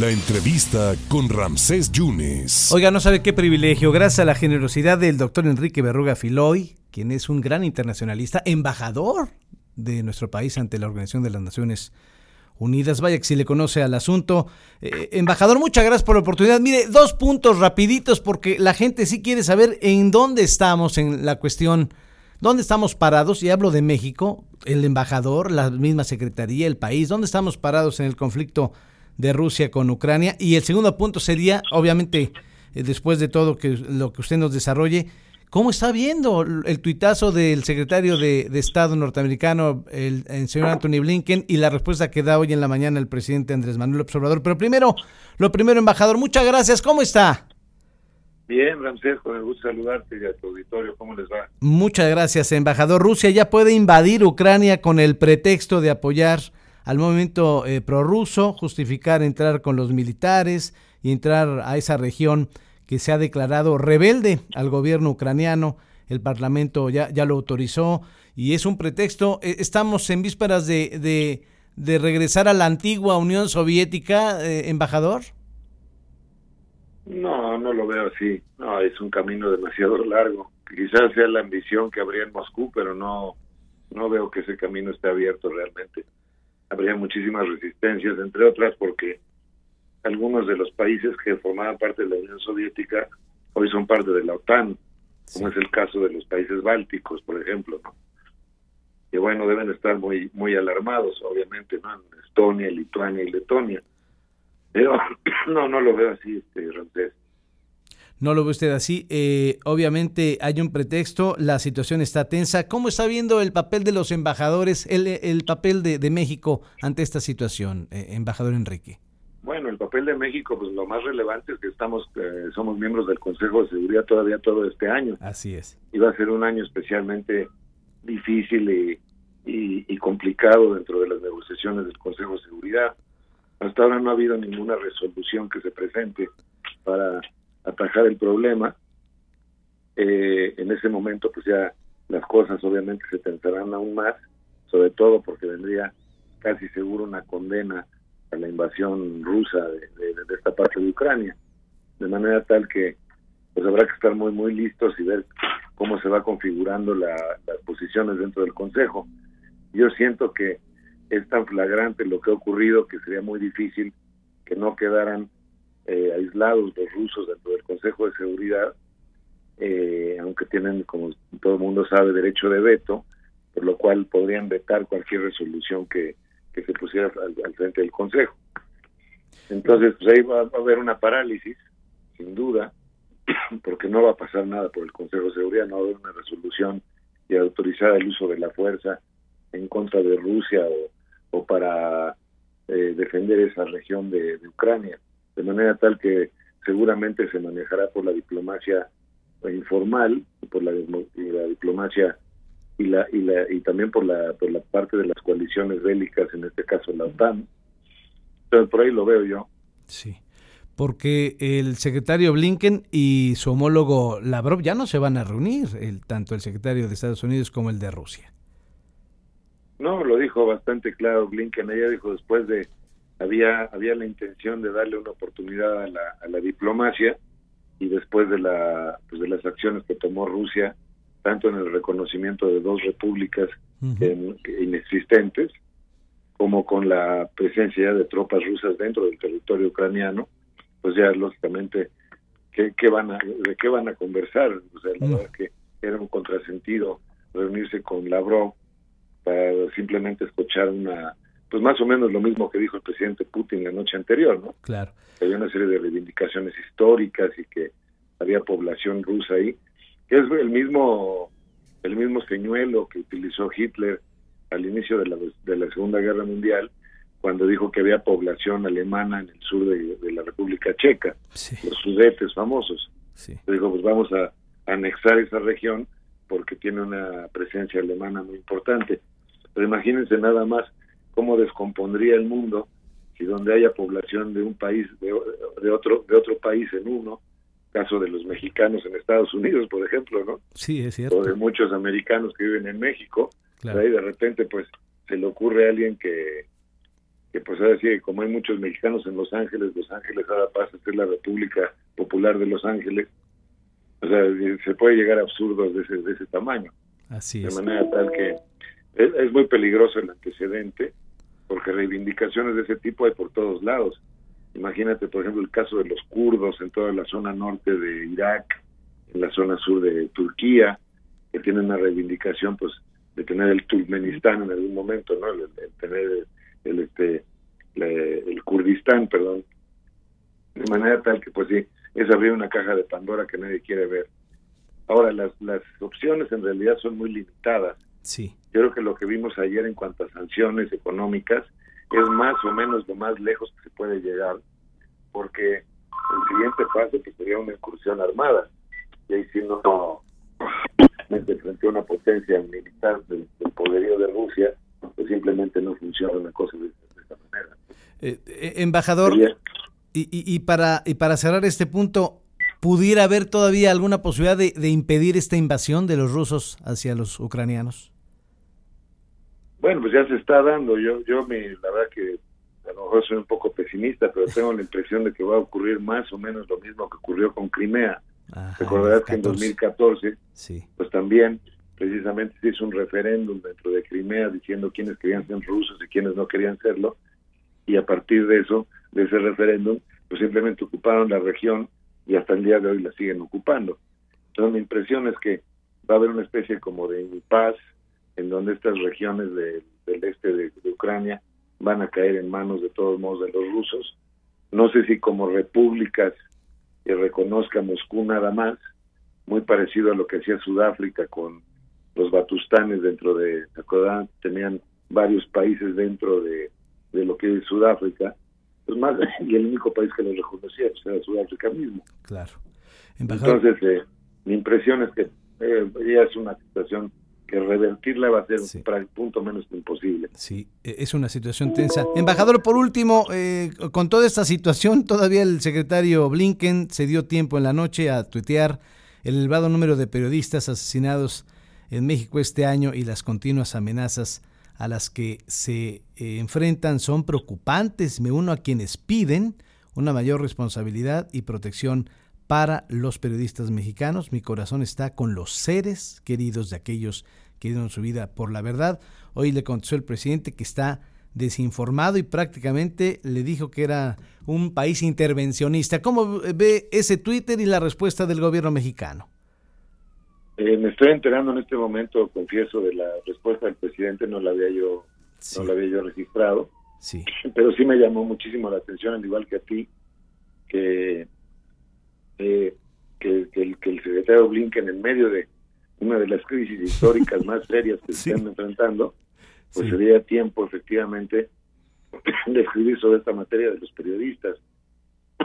La entrevista con Ramsés Yunes. Oiga, no sabe qué privilegio, gracias a la generosidad del doctor Enrique Berruga Filoy, quien es un gran internacionalista, embajador de nuestro país ante la Organización de las Naciones Unidas. Vaya que si le conoce al asunto. Eh, embajador, muchas gracias por la oportunidad. Mire, dos puntos rapiditos porque la gente sí quiere saber en dónde estamos en la cuestión, dónde estamos parados, y hablo de México, el embajador, la misma secretaría, el país, dónde estamos parados en el conflicto de Rusia con Ucrania. Y el segundo punto sería, obviamente, eh, después de todo que, lo que usted nos desarrolle, ¿Cómo está viendo el tuitazo del secretario de, Estado norteamericano, el, señor Anthony Blinken, y la respuesta que da hoy en la mañana el presidente Andrés Manuel Observador? Pero primero, lo primero, embajador, muchas gracias. ¿Cómo está? Bien, Ramsés, con el gusto de saludarte y a tu auditorio. ¿Cómo les va? Muchas gracias, embajador. Rusia ya puede invadir Ucrania con el pretexto de apoyar al movimiento eh, prorruso, justificar entrar con los militares y entrar a esa región que se ha declarado rebelde al gobierno ucraniano. El Parlamento ya, ya lo autorizó y es un pretexto. Eh, estamos en vísperas de, de, regresar a la antigua Unión Soviética, eh, embajador. No, no lo veo así. No, es un camino demasiado largo. Quizás sea la ambición que habría en Moscú, pero no, no veo que ese camino esté abierto realmente. Habría muchísimas resistencias, entre otras porque algunos de los países que formaban parte de la Unión Soviética hoy son parte de la OTAN, como es el caso de los países bálticos, por ejemplo, ¿no? Que bueno, deben estar muy muy alarmados, obviamente, ¿no? Estonia, Lituania y Letonia. Pero no, no lo veo así, este, No lo ve usted así. Eh, obviamente hay un pretexto, la situación está tensa. ¿Cómo está viendo el papel de los embajadores, el, el papel de, de México ante esta situación, eh, embajador Enrique? Bueno, el papel de México, pues lo más relevante es que estamos, eh, somos miembros del Consejo de Seguridad todavía todo este año. Así es. Y va a ser un año especialmente difícil y, y, complicado dentro de las negociaciones del Consejo de Seguridad. Hasta ahora no ha habido ninguna resolución que se presente para atajar el problema. Eh, en ese momento, pues ya las cosas obviamente se tensarán aún más, sobre todo porque vendría casi seguro una condena la invasión rusa de, esta parte de Ucrania, de manera tal que pues habrá que estar muy muy listos y ver cómo se va configurando las posiciones dentro del Consejo. Yo siento que es tan flagrante lo que ha ocurrido que sería muy difícil que no quedaran eh, aislados los rusos dentro del Consejo de Seguridad, eh, aunque tienen, como todo el mundo sabe, derecho de veto, por lo cual podrían vetar cualquier resolución que, que se pusiera al, frente del Consejo. Entonces, pues ahí va, a haber una parálisis, sin duda, porque no va a pasar nada por el Consejo de Seguridad, no va a haber una resolución y autorizar el uso de la fuerza en contra de Rusia o, para eh, defender esa región de, Ucrania, de manera tal que seguramente se manejará por la diplomacia informal, por la, la diplomacia y la y la y también por la por la parte de las coaliciones bélicas en este caso la OTAN. Entonces por ahí lo veo yo. Sí porque el secretario Blinken y su homólogo Lavrov ya no se van a reunir el tanto el secretario de Estados Unidos como el de Rusia. No lo dijo bastante claro Blinken ella dijo después de había había la intención de darle una oportunidad a la, a la diplomacia y después de la pues de las acciones que tomó Rusia tanto en el reconocimiento de dos repúblicas inexistentes, como con la presencia de tropas rusas dentro del territorio ucraniano, pues ya lógicamente, ¿qué, van a, ¿de qué van a conversar? O sea, la verdad que era un contrasentido reunirse con Lavrov para simplemente escuchar una, pues más o menos lo mismo que dijo el presidente Putin la noche anterior, ¿no? Claro. había una serie de reivindicaciones históricas y que había población rusa ahí que es el mismo el mismo señuelo que utilizó Hitler al inicio de la, de la Segunda Guerra Mundial cuando dijo que había población alemana en el sur de, la República Checa, los sudetes famosos. Dijo, pues vamos a anexar esa región porque tiene una presencia alemana muy importante. Pero imagínense nada más cómo descompondría el mundo si donde haya población de un país, de, de otro, de otro país en uno, caso de los mexicanos en Estados Unidos, por ejemplo, ¿no? Sí, es cierto. O de muchos americanos que viven en México, ahí de repente pues se le ocurre a alguien que, que pues ahora sí, como hay muchos mexicanos en Los Ángeles, Los Ángeles ahora pasa a ser la República Popular de Los Ángeles, o sea, se puede llegar a absurdos de ese, de ese tamaño. Así de es. manera tal que es, es muy peligroso el antecedente, porque reivindicaciones de ese tipo hay por todos lados. Imagínate, por ejemplo, el caso de los kurdos en toda la zona norte de Irak, en la zona sur de Turquía, que tienen una reivindicación, pues, de tener el Turkmenistán en algún momento, ¿no? El, tener el, este, el Kurdistán, perdón. De manera tal que, pues sí, es abrir una caja de Pandora que nadie quiere ver. Ahora, las, las opciones en realidad son muy limitadas. Sí, Yo creo que lo que vimos ayer en cuanto a sanciones económicas es más o menos lo más lejos que se puede llegar, porque el siguiente paso que sería una incursión armada. Y ahí sí no, frente a una potencia militar del, del poderío de Rusia, pues simplemente no funciona una cosa de, de esta manera. Eh, eh, embajador, y, y- y para, y para cerrar este punto, ¿pudiera haber todavía alguna posibilidad de, de impedir esta invasión de los rusos hacia los ucranianos? Bueno, pues ya se está dando. Yo, yo me, la verdad que a lo mejor soy un poco pesimista, pero tengo la impresión de que va a ocurrir más o menos lo mismo que ocurrió con Crimea. Ajá, Recordarás que en 14. 2014, Sí, pues también precisamente se hizo un referéndum dentro de Crimea diciendo quiénes querían ser rusos y quiénes no querían serlo. Y a partir de eso, de ese referéndum, pues simplemente ocuparon la región y hasta el día de hoy la siguen ocupando. Entonces mi impresión es que va a haber una especie como de paz en donde estas regiones de- del este de, de Ucrania van a caer en manos de todos modos de los rusos. No sé si como repúblicas que reconozca Moscú nada más, muy parecido a lo que hacía Sudáfrica con los batustanes dentro de, ¿se? Tenían varios países dentro de, de lo que es Sudáfrica, pues más, y el único país que los reconocía pues era Sudáfrica mismo. claro. Embajador, Entonces, eh, mi impresión es que eh, ya es una situación que revertirla va a ser Sí. para el punto menos imposible. Sí, e- es una situación tensa. Embajador, por último, eh, con toda esta situación, todavía el secretario Blinken se dio tiempo en la noche a tuitear el elevado número de periodistas asesinados en México este año y las continuas amenazas a las que se eh, enfrentan son preocupantes. Me uno a quienes piden una mayor responsabilidad y protección para los periodistas mexicanos. Mi corazón está con los seres queridos de aquellos que dieron su vida por la verdad. Hoy le contestó el presidente que está desinformado y prácticamente le dijo que era un país intervencionista. ¿Cómo ve ese Twitter y la respuesta del gobierno mexicano? Eh, me estoy enterando en este momento, confieso, de la respuesta del presidente, no la había yo, Sí, no la había yo registrado. sí, pero sí me llamó muchísimo la atención, al igual que a ti, que, eh, que, que el, que el secretario Blinken, en medio de una de las crisis históricas más serias que Sí. se están enfrentando, pues Sí. sería tiempo, efectivamente, de escribir sobre esta materia de los periodistas.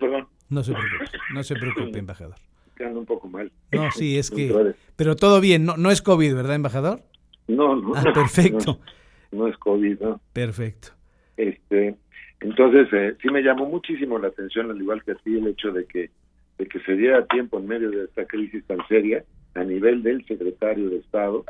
Perdón, no se preocupe, no se preocupe, embajador. quedando un poco mal. No, sí, es que... Pero todo bien, no, no es COVID, ¿verdad, embajador? No, no. Ah, perfecto, No, no es COVID, ¿no? perfecto. Este, entonces, eh, sí me llamó muchísimo la atención, al igual que a ti, el hecho de que, de que se diera tiempo en medio de esta crisis tan seria, a nivel del secretario de Estado,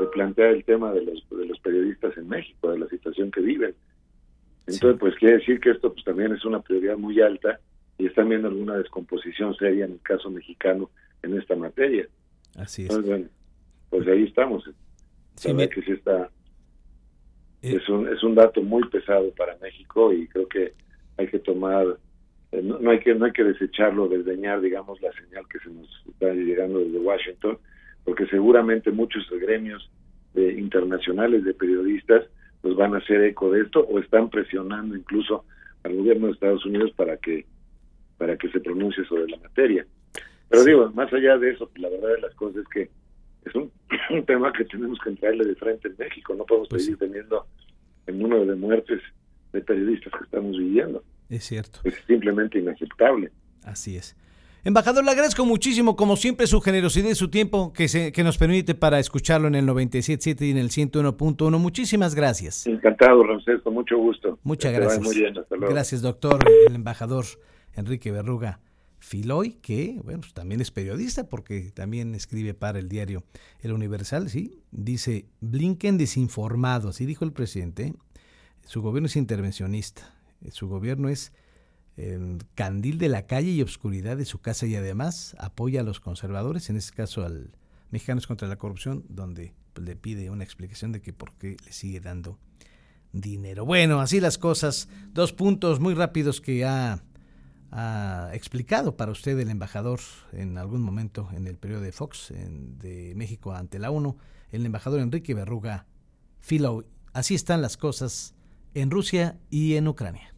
de plantear el tema de los, de los periodistas en México, de la situación que viven. Entonces, Sí. pues quiere decir que esto pues también es una prioridad muy alta y están viendo alguna descomposición seria en el caso mexicano en esta materia. Así es. Entonces, bueno, pues ahí estamos. Sí, me- que sí está, es un, es un dato muy pesado para México y creo que hay que tomar, eh, no, no hay que no hay que desecharlo, desdeñar, digamos, la señal que se nos está llegando desde Washington, porque seguramente muchos gremios eh, internacionales de periodistas pues van a hacer eco de esto o están presionando incluso al gobierno de Estados Unidos para que para que se pronuncie sobre la materia. Pero digo, más allá de eso, la verdad de las cosas es que es un, un tema que tenemos que entrarle de frente en México. No podemos Pues seguir teniendo el número de muertes de periodistas que estamos viviendo. es cierto. Es simplemente inaceptable. Así es. Embajador, le agradezco muchísimo, como siempre, su generosidad y su tiempo que, se, que nos permite para escucharlo en el 97.7 y en el 101.1. Muchísimas gracias. Encantado, Ramsés, con mucho gusto. Muchas Que gracias. Muy bien, hasta luego. Gracias, doctor, el embajador Enrique Berruga Filoy, que bueno, pues también es periodista porque también escribe para el diario El Universal, ¿sí? Dice, Blinken desinformado, así dijo el presidente, su gobierno es intervencionista, su gobierno es candil de la calle y obscuridad de su casa y además apoya a los conservadores, en este caso al Mexicanos contra la Corrupción, donde pues, le pide una explicación de que por qué le sigue dando dinero. Bueno, así las cosas. Dos puntos muy rápidos que ha, ha explicado para usted el embajador en algún momento en el periodo de Fox de México ante la ONU, el embajador Enrique Berruga Filo. Así están las cosas en Rusia y en Ucrania.